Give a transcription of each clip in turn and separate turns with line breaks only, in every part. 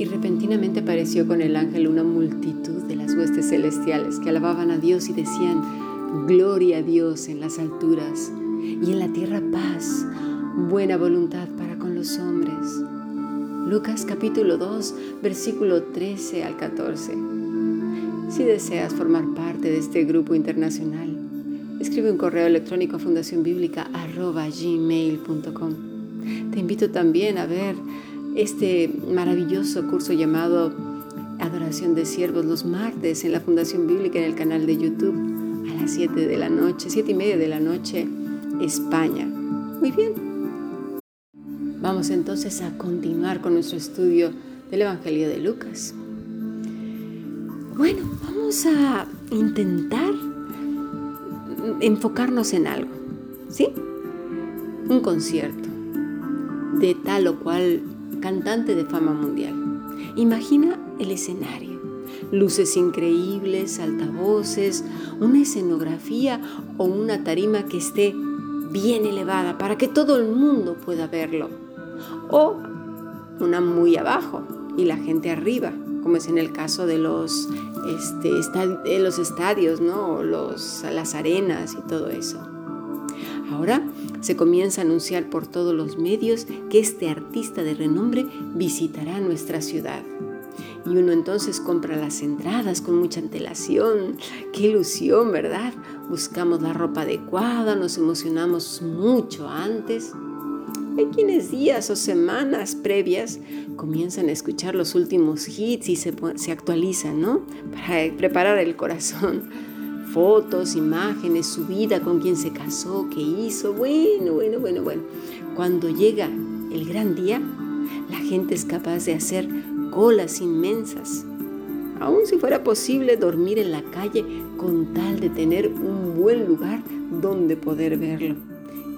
Y repentinamente apareció con el ángel una multitud de las huestes celestiales que alababan a Dios y decían, Gloria a Dios en las alturas y en la tierra paz, buena voluntad para con los hombres. Lucas capítulo 2, versículo 13 al 14. Si deseas formar parte de este grupo internacional, escribe un correo electrónico a fundacionbiblica.gmail.com. Te invito también a ver este maravilloso curso llamado Adoración de Siervos los martes en la Fundación Bíblica en el canal de YouTube a las 7 de la noche, 7 y media de la noche, España. Muy bien. Vamos entonces a continuar con nuestro estudio del Evangelio de Lucas. Bueno, vamos a intentar enfocarnos en algo, ¿sí? Un concierto de tal o cual cantante de fama mundial. Imagina el escenario luces increíbles, altavoces, una escenografía o una tarima que esté bien elevada para que todo el mundo pueda verlo. O una muy abajo y la gente arriba, como es en el caso de los, este, los estadios, ¿no? los, las arenas y todo eso. Ahora se comienza a anunciar por todos los medios que este artista de renombre visitará nuestra ciudad. Y uno entonces compra las entradas con mucha antelación. Qué ilusión, ¿verdad? Buscamos la ropa adecuada, nos emocionamos mucho antes. Hay quienes días o semanas previas comienzan a escuchar los últimos hits y se, se actualizan, ¿no? Para preparar el corazón. Fotos, imágenes, su vida, con quién se casó, qué hizo. Bueno, bueno, bueno, bueno. Cuando llega el gran día, la gente es capaz de hacer colas inmensas. Aun si fuera posible dormir en la calle con tal de tener un buen lugar donde poder verlo.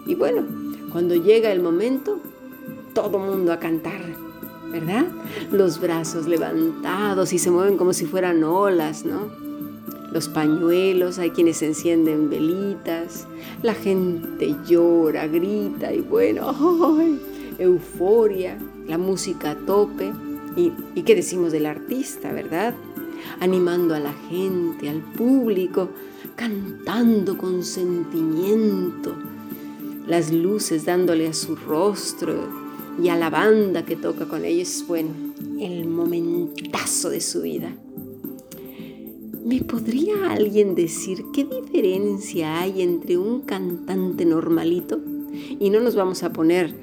Y bueno, cuando llega el momento, todo mundo a cantar, ¿verdad? Los brazos levantados y se mueven como si fueran olas, ¿no? Los pañuelos, hay quienes encienden velitas, la gente llora, grita y bueno, euforia, la música a tope. ¿Y, qué decimos del artista, verdad? Animando a la gente, al público, cantando con sentimiento, las luces dándole a su rostro y a la banda que toca con ellos, bueno, el momentazo de su vida. ¿Me podría alguien decir qué diferencia hay entre un cantante normalito? Y no nos vamos a poner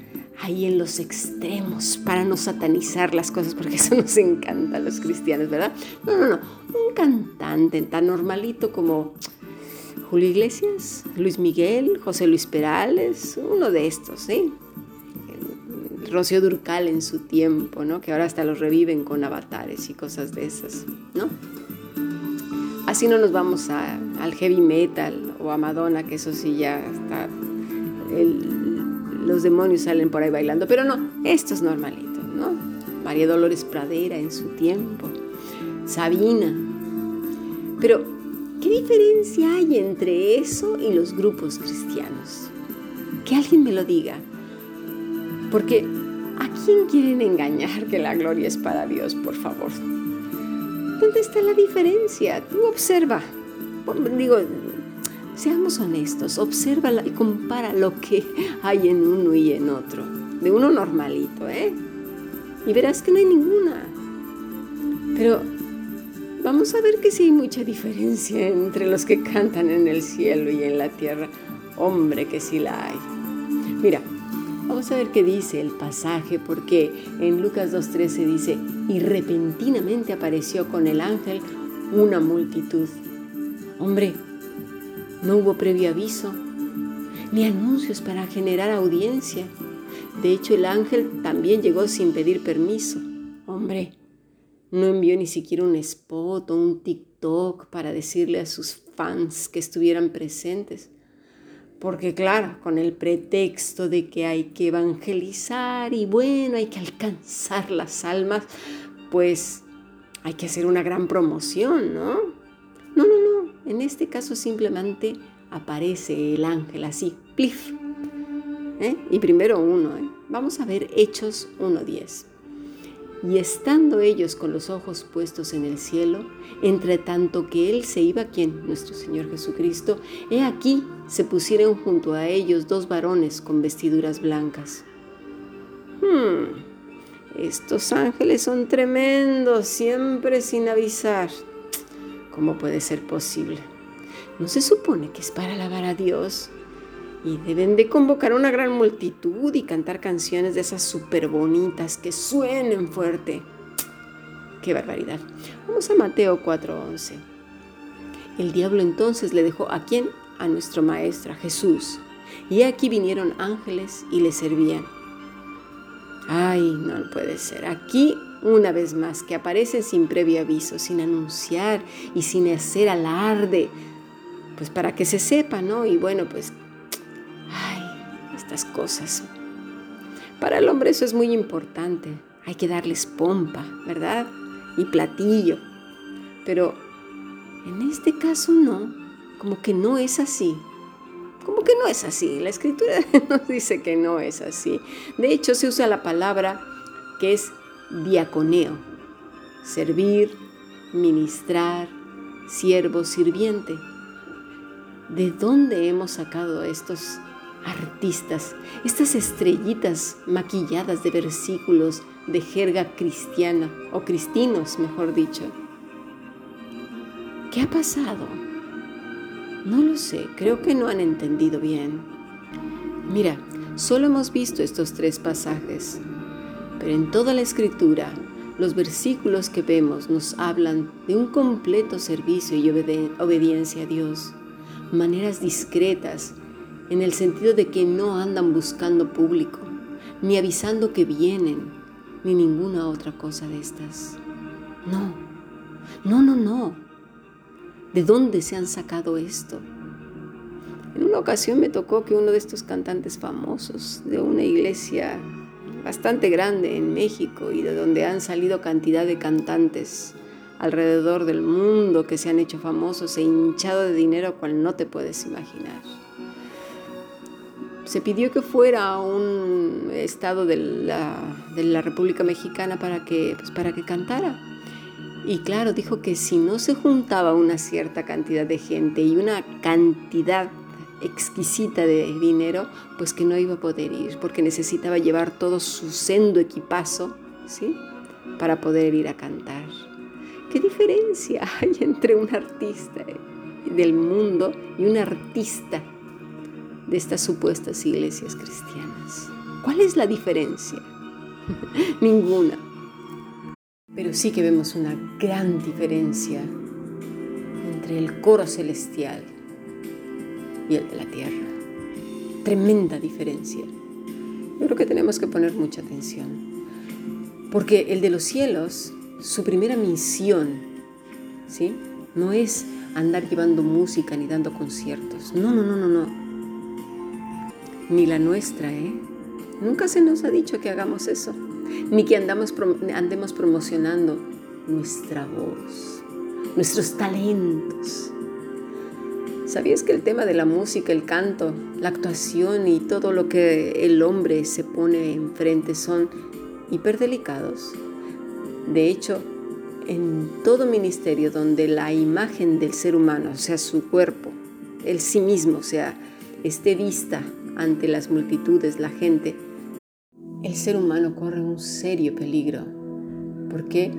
ahí en los extremos para no satanizar las cosas, porque eso nos encanta a los cristianos, ¿verdad? No, no, no. Un cantante tan normalito como Julio Iglesias, Luis Miguel, José Luis Perales, uno de estos, ¿sí? Rocío Durcal en su tiempo, ¿no? Que ahora hasta los reviven con avatares y cosas de esas, ¿no? Así no nos vamos al heavy metal o a Madonna, que eso sí ya está los demonios salen por ahí bailando, pero no, esto es normalito, ¿no? María Dolores Pradera en su tiempo, Sabina. Pero, ¿qué diferencia hay entre eso y los grupos cristianos? Que alguien me lo diga. Porque, ¿a quién quieren engañar que la gloria es para Dios, por favor? ¿Dónde está la diferencia? Tú observa. Digo, Seamos honestos, observa y compara lo que hay en uno y en otro, de uno normalito, ¿eh? Y verás que no hay ninguna. Pero vamos a ver que sí hay mucha diferencia entre los que cantan en el cielo y en la tierra. Hombre, que sí la hay. Mira, vamos a ver qué dice el pasaje, porque en Lucas 2.13 dice, y repentinamente apareció con el ángel una multitud. Hombre, no hubo previo aviso, ni anuncios para generar audiencia. De hecho, el ángel también llegó sin pedir permiso. Hombre, no envió ni siquiera un spot o un TikTok para decirle a sus fans que estuvieran presentes. Porque claro, con el pretexto de que hay que evangelizar y bueno, hay que alcanzar las almas, pues hay que hacer una gran promoción, ¿no? No, no, en este caso simplemente aparece el ángel así, plif. ¿eh? y primero uno. ¿eh? Vamos a ver Hechos 1.10. Y estando ellos con los ojos puestos en el cielo, entre tanto que él se iba, quien nuestro Señor Jesucristo, he aquí se pusieron junto a ellos dos varones con vestiduras blancas. Hmm, estos ángeles son tremendos, siempre sin avisar. ¿Cómo puede ser posible? ¿No se supone que es para alabar a Dios? Y deben de convocar una gran multitud y cantar canciones de esas súper bonitas que suenen fuerte. ¡Qué barbaridad! Vamos a Mateo 4:11. El diablo entonces le dejó a quién? A nuestro maestro, a Jesús. Y aquí vinieron ángeles y le servían. Ay, no puede ser. Aquí una vez más que aparecen sin previo aviso, sin anunciar y sin hacer alarde, pues para que se sepa, ¿no? Y bueno, pues estas cosas. Para el hombre eso es muy importante. Hay que darles pompa, ¿verdad? Y platillo. Pero en este caso no, como que no es así. Como que no es así. La escritura nos dice que no es así. De hecho, se usa la palabra que es diaconeo. Servir, ministrar, siervo, sirviente. ¿De dónde hemos sacado estos artistas, estas estrellitas maquilladas de versículos de jerga cristiana, o cristinos, mejor dicho. ¿Qué ha pasado? No lo sé, creo que no han entendido bien. Mira, solo hemos visto estos tres pasajes, pero en toda la escritura los versículos que vemos nos hablan de un completo servicio y obediencia a Dios, maneras discretas en el sentido de que no andan buscando público, ni avisando que vienen, ni ninguna otra cosa de estas. No, no, no, no. ¿De dónde se han sacado esto? En una ocasión me tocó que uno de estos cantantes famosos de una iglesia bastante grande en México y de donde han salido cantidad de cantantes alrededor del mundo que se han hecho famosos e hinchado de dinero cual no te puedes imaginar se pidió que fuera a un estado de la, República Mexicana para que, pues, para que cantara. Y claro, dijo que si no se juntaba una cierta cantidad de gente y una cantidad exquisita de dinero, pues que no iba a poder ir, porque necesitaba llevar todo su sendo equipazo, ¿sí? Para poder ir a cantar. ¿Qué diferencia hay entre un artista del mundo y un artista de estas supuestas iglesias cristianas. ¿Cuál es la diferencia? Ninguna. Pero sí que vemos una gran diferencia entre el coro celestial y el de la tierra. Tremenda diferencia. Yo creo que tenemos que poner mucha atención. Porque el de los cielos, su primera misión, ¿sí? No es andar llevando música ni dando conciertos. No, no, no, no, no ni la nuestra, ¿eh? Nunca se nos ha dicho que hagamos eso, ni que andamos, andemos promocionando nuestra voz, nuestros talentos. ¿Sabías que el tema de la música, el canto, la actuación y todo lo que el hombre se pone enfrente son hiperdelicados? De hecho, en todo ministerio donde la imagen del ser humano, o sea, su cuerpo, el sí mismo, o sea, esté vista ante las multitudes, la gente, el ser humano corre un serio peligro. ¿Por qué?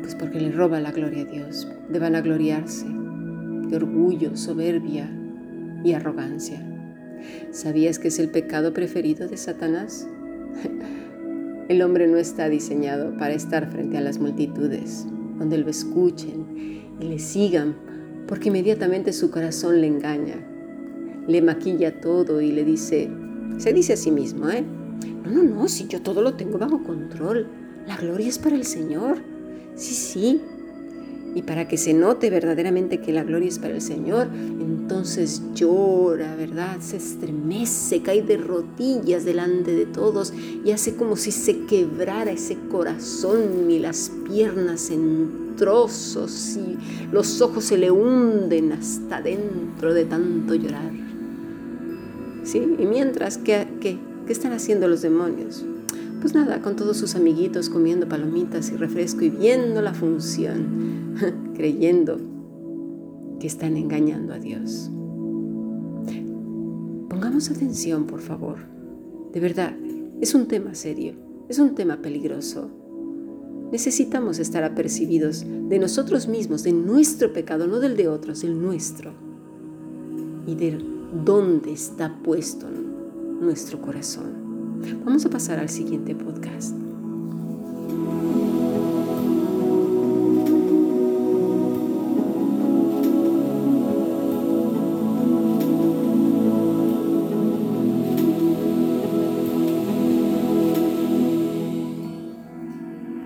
Pues porque le roba la gloria a Dios, de vanagloriarse, de orgullo, soberbia y arrogancia. ¿Sabías que es el pecado preferido de Satanás? El hombre no está diseñado para estar frente a las multitudes, donde lo escuchen y le sigan, porque inmediatamente su corazón le engaña le maquilla todo y le dice, se dice a sí mismo, ¿eh? No, no, no, si yo todo lo tengo bajo control. La gloria es para el Señor. Sí, sí. Y para que se note verdaderamente que la gloria es para el Señor, entonces llora, ¿verdad? Se estremece, cae de rodillas delante de todos y hace como si se quebrara ese corazón y las piernas en trozos y los ojos se le hunden hasta dentro de tanto llorar. Y mientras, ¿qué, qué, qué están haciendo los demonios? Pues nada, con todos sus amiguitos comiendo palomitas y refresco y viendo la función, creyendo que están engañando a Dios. Pongamos atención, por favor. De verdad, es un tema serio, es un tema peligroso. Necesitamos estar apercibidos de nosotros mismos, de nuestro pecado, no del de otros, el nuestro. Y de dónde está puesto nuestro corazón. Vamos a pasar al siguiente podcast.